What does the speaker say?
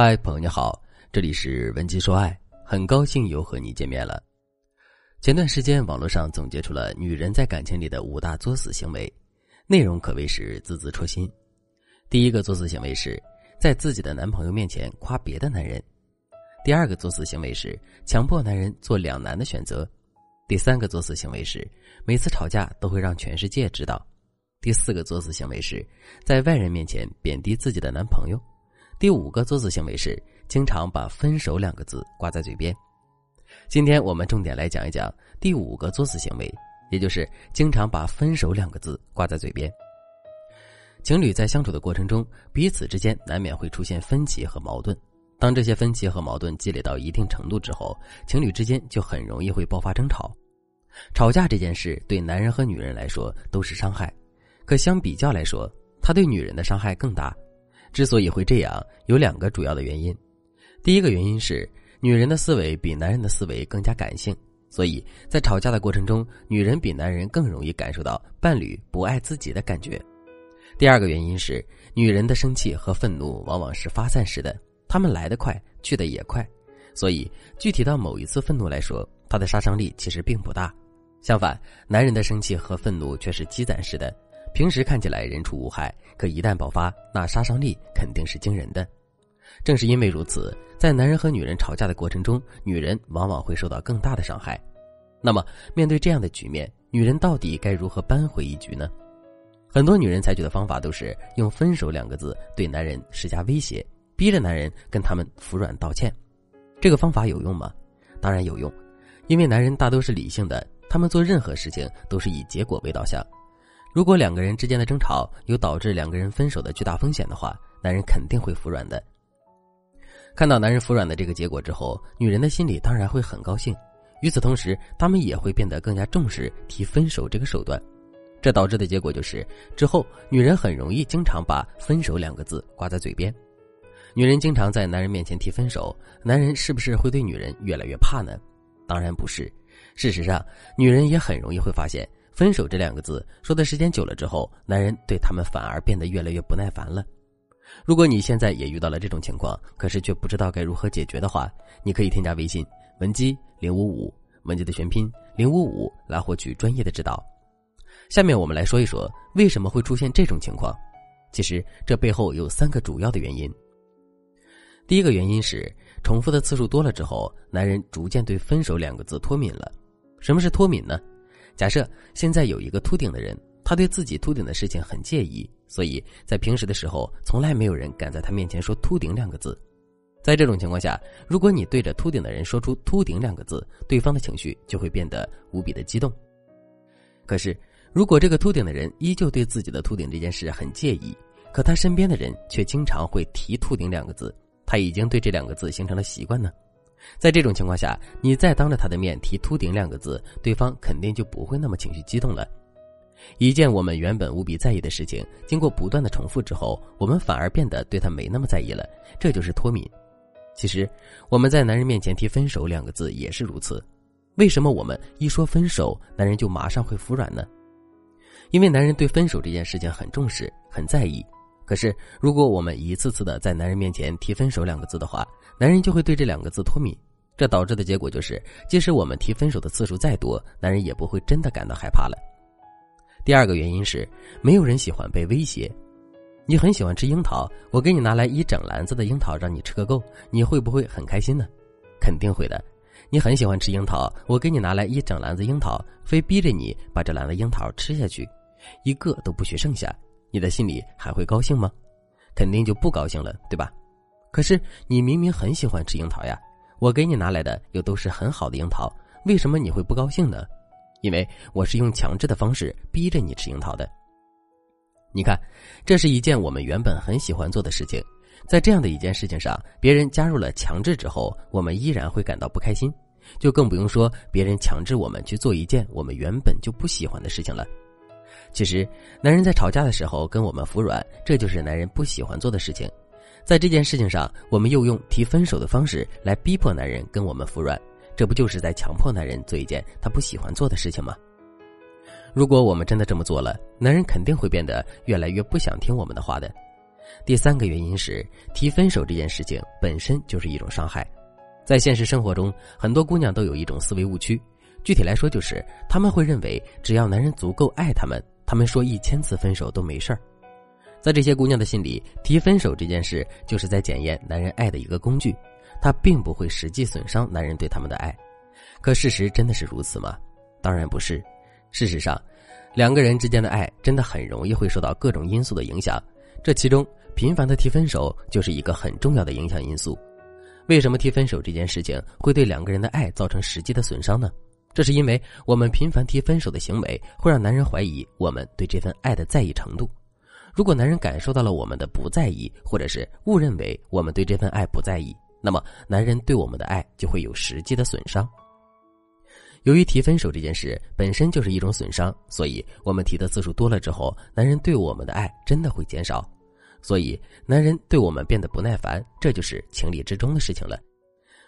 嗨，朋友你好，这里是文姬说爱，很高兴又和你见面了。前段时间网络上总结出了女人在感情里的五大作死行为，内容可谓是字字戳心。第一个作死行为是在自己的男朋友面前夸别的男人；第二个作死行为是强迫男人做两难的选择；第三个作死行为是每次吵架都会让全世界知道；第四个作死行为是在外人面前贬低自己的男朋友。第五个作死行为是经常把“分手”两个字挂在嘴边。今天我们重点来讲一讲第五个作死行为，也就是经常把“分手”两个字挂在嘴边。情侣在相处的过程中，彼此之间难免会出现分歧和矛盾。当这些分歧和矛盾积累到一定程度之后，情侣之间就很容易会爆发争吵。吵架这件事对男人和女人来说都是伤害，可相比较来说，他对女人的伤害更大。之所以会这样，有两个主要的原因。第一个原因是，女人的思维比男人的思维更加感性，所以在吵架的过程中，女人比男人更容易感受到伴侣不爱自己的感觉。第二个原因是，女人的生气和愤怒往往是发散式的，他们来得快，去得也快，所以具体到某一次愤怒来说，它的杀伤力其实并不大。相反，男人的生气和愤怒却是积攒式的。平时看起来人畜无害，可一旦爆发，那杀伤力肯定是惊人的。正是因为如此，在男人和女人吵架的过程中，女人往往会受到更大的伤害。那么，面对这样的局面，女人到底该如何扳回一局呢？很多女人采取的方法都是用“分手”两个字对男人施加威胁，逼着男人跟他们服软道歉。这个方法有用吗？当然有用，因为男人大都是理性的，他们做任何事情都是以结果为导向。如果两个人之间的争吵有导致两个人分手的巨大风险的话，男人肯定会服软的。看到男人服软的这个结果之后，女人的心里当然会很高兴。与此同时，他们也会变得更加重视提分手这个手段。这导致的结果就是，之后女人很容易经常把“分手”两个字挂在嘴边。女人经常在男人面前提分手，男人是不是会对女人越来越怕呢？当然不是。事实上，女人也很容易会发现。分手这两个字说的时间久了之后，男人对他们反而变得越来越不耐烦了。如果你现在也遇到了这种情况，可是却不知道该如何解决的话，你可以添加微信文姬零五五，文姬的全拼零五五来获取专业的指导。下面我们来说一说为什么会出现这种情况。其实这背后有三个主要的原因。第一个原因是重复的次数多了之后，男人逐渐对分手两个字脱敏了。什么是脱敏呢？假设现在有一个秃顶的人，他对自己秃顶的事情很介意，所以在平时的时候，从来没有人敢在他面前说“秃顶”两个字。在这种情况下，如果你对着秃顶的人说出“秃顶”两个字，对方的情绪就会变得无比的激动。可是，如果这个秃顶的人依旧对自己的秃顶这件事很介意，可他身边的人却经常会提“秃顶”两个字，他已经对这两个字形成了习惯呢？在这种情况下，你再当着他的面提“秃顶”两个字，对方肯定就不会那么情绪激动了。一件我们原本无比在意的事情，经过不断的重复之后，我们反而变得对他没那么在意了，这就是脱敏。其实我们在男人面前提“分手”两个字也是如此。为什么我们一说分手，男人就马上会服软呢？因为男人对分手这件事情很重视，很在意。可是，如果我们一次次的在男人面前提“分手”两个字的话，男人就会对这两个字脱敏。这导致的结果就是，即使我们提分手的次数再多，男人也不会真的感到害怕了。第二个原因是，没有人喜欢被威胁。你很喜欢吃樱桃，我给你拿来一整篮子的樱桃，让你吃个够，你会不会很开心呢？肯定会的。你很喜欢吃樱桃，我给你拿来一整篮子樱桃，非逼着你把这篮子樱桃吃下去，一个都不许剩下。你的心里还会高兴吗？肯定就不高兴了，对吧？可是你明明很喜欢吃樱桃呀，我给你拿来的又都是很好的樱桃，为什么你会不高兴呢？因为我是用强制的方式逼着你吃樱桃的。你看，这是一件我们原本很喜欢做的事情，在这样的一件事情上，别人加入了强制之后，我们依然会感到不开心，就更不用说别人强制我们去做一件我们原本就不喜欢的事情了。其实，男人在吵架的时候跟我们服软，这就是男人不喜欢做的事情。在这件事情上，我们又用提分手的方式来逼迫男人跟我们服软，这不就是在强迫男人做一件他不喜欢做的事情吗？如果我们真的这么做了，男人肯定会变得越来越不想听我们的话的。第三个原因是提分手这件事情本身就是一种伤害。在现实生活中，很多姑娘都有一种思维误区，具体来说就是她们会认为只要男人足够爱她们，他们说一千次分手都没事儿。在这些姑娘的心里，提分手这件事就是在检验男人爱的一个工具，它并不会实际损伤男人对他们的爱。可事实真的是如此吗？当然不是。事实上，两个人之间的爱真的很容易会受到各种因素的影响，这其中频繁的提分手就是一个很重要的影响因素。为什么提分手这件事情会对两个人的爱造成实际的损伤呢？这是因为我们频繁提分手的行为会让男人怀疑我们对这份爱的在意程度。如果男人感受到了我们的不在意，或者是误认为我们对这份爱不在意，那么男人对我们的爱就会有实际的损伤。由于提分手这件事本身就是一种损伤，所以我们提的次数多了之后，男人对我们的爱真的会减少。所以，男人对我们变得不耐烦，这就是情理之中的事情了。